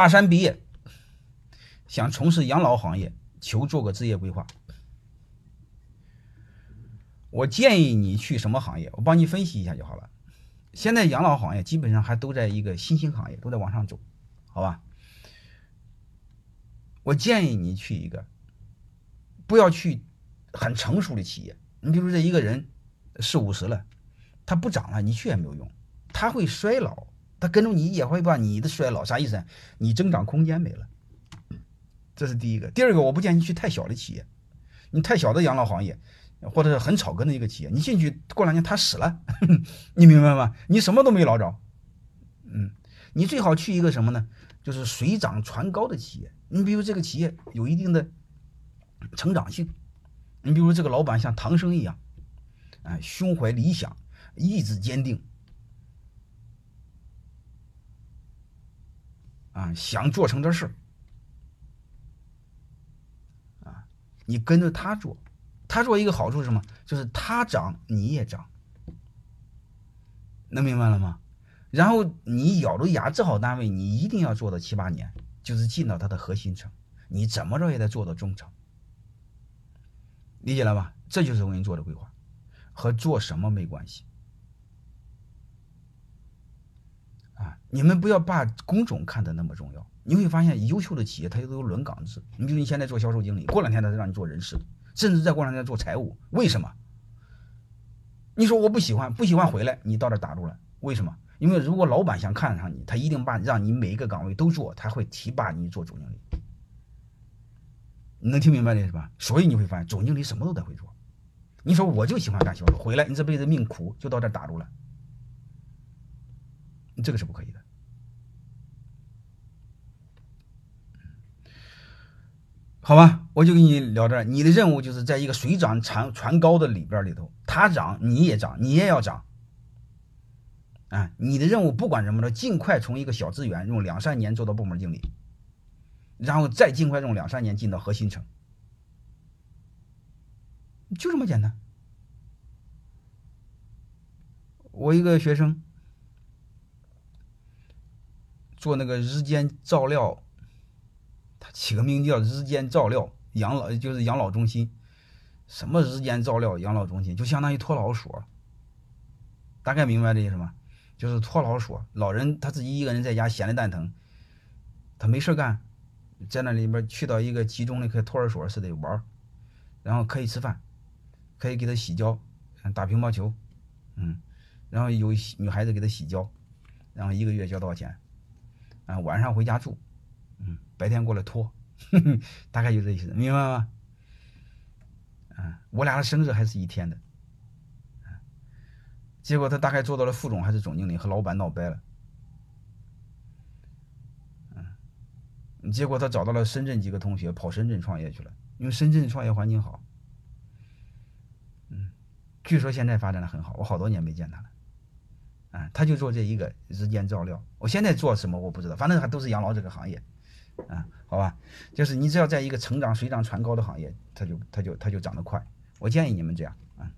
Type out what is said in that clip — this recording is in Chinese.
大三毕业，想从事养老行业，求做个职业规划。我建议你去什么行业？我帮你分析一下就好了。现在养老行业基本上还都在一个新兴行业，都在往上走，好吧？我建议你去一个，不要去很成熟的企业。你比如这一个人四五十了，他不涨了，你去也没有用，他会衰老，他跟着你也会把你的衰老啥意思？你增长空间没了，这是第一个。第二个，我不建议去太小的企业，你太小的养老行业。或者是很草根的一个企业，你进去过两年他死了，你明白吗？你什么都没捞着，嗯，你最好去一个什么呢？就是水涨船高的企业。你比如这个企业有一定的成长性，你比如这个老板像唐僧一样，啊，胸怀理想，意志坚定，啊，想做成这事，啊，你跟着他做。他做一个好处是什么？就是他涨你也涨，能明白了吗？然后你咬着牙治好单位，你一定要做到七八年，就是进到他的核心层，你怎么着也得做到中层，理解了吧？这就是我给你做的规划，和做什么没关系啊！你们不要把工种看得那么重要，你会发现优秀的企业它都有轮岗制。你比如你现在做销售经理，过两天他就让你做人事。甚至再过两天做财务，为什么？你说我不喜欢，不喜欢回来，你到这打住了，为什么？因为如果老板想看上你，他一定把让你每一个岗位都做，他会提拔你做总经理。你能听明白这是吧？所以你会发现，总经理什么都得会做。你说我就喜欢干销售，回来你这辈子命苦，就到这打住了，这个是不可以的。好吧，我就跟你聊这儿。你的任务就是在一个水涨船船高的里边里头，它涨你也涨，你也要涨。啊，你的任务不管什么着，尽快从一个小职员用两三年做到部门经理，然后再尽快用两三年进到核心层，就这么简单。我一个学生做那个日间照料。他起个名叫“日间照料养老”，就是养老中心。什么“日间照料养老中心”？就相当于托老所。大概明白这意思吗？就是托老所，老人他自己一个人在家闲的蛋疼，他没事干，在那里边去到一个集中的跟托儿所似的玩然后可以吃饭，可以给他洗脚，打乒乓球，嗯，然后有女孩子给他洗脚，然后一个月交多少钱？啊，晚上回家住。嗯，白天过来拖，大概就这意思，明白吗？嗯，我俩的生日还是一天的，结果他大概做到了副总还是总经理，和老板闹掰了，嗯，结果他找到了深圳几个同学，跑深圳创业去了，因为深圳创业环境好，嗯，据说现在发展的很好，我好多年没见他了，啊，他就做这一个日间照料，我现在做什么我不知道，反正还都是养老这个行业。啊，好吧，就是你只要在一个成长水涨船高的行业，他就他就他就涨得快。我建议你们这样啊。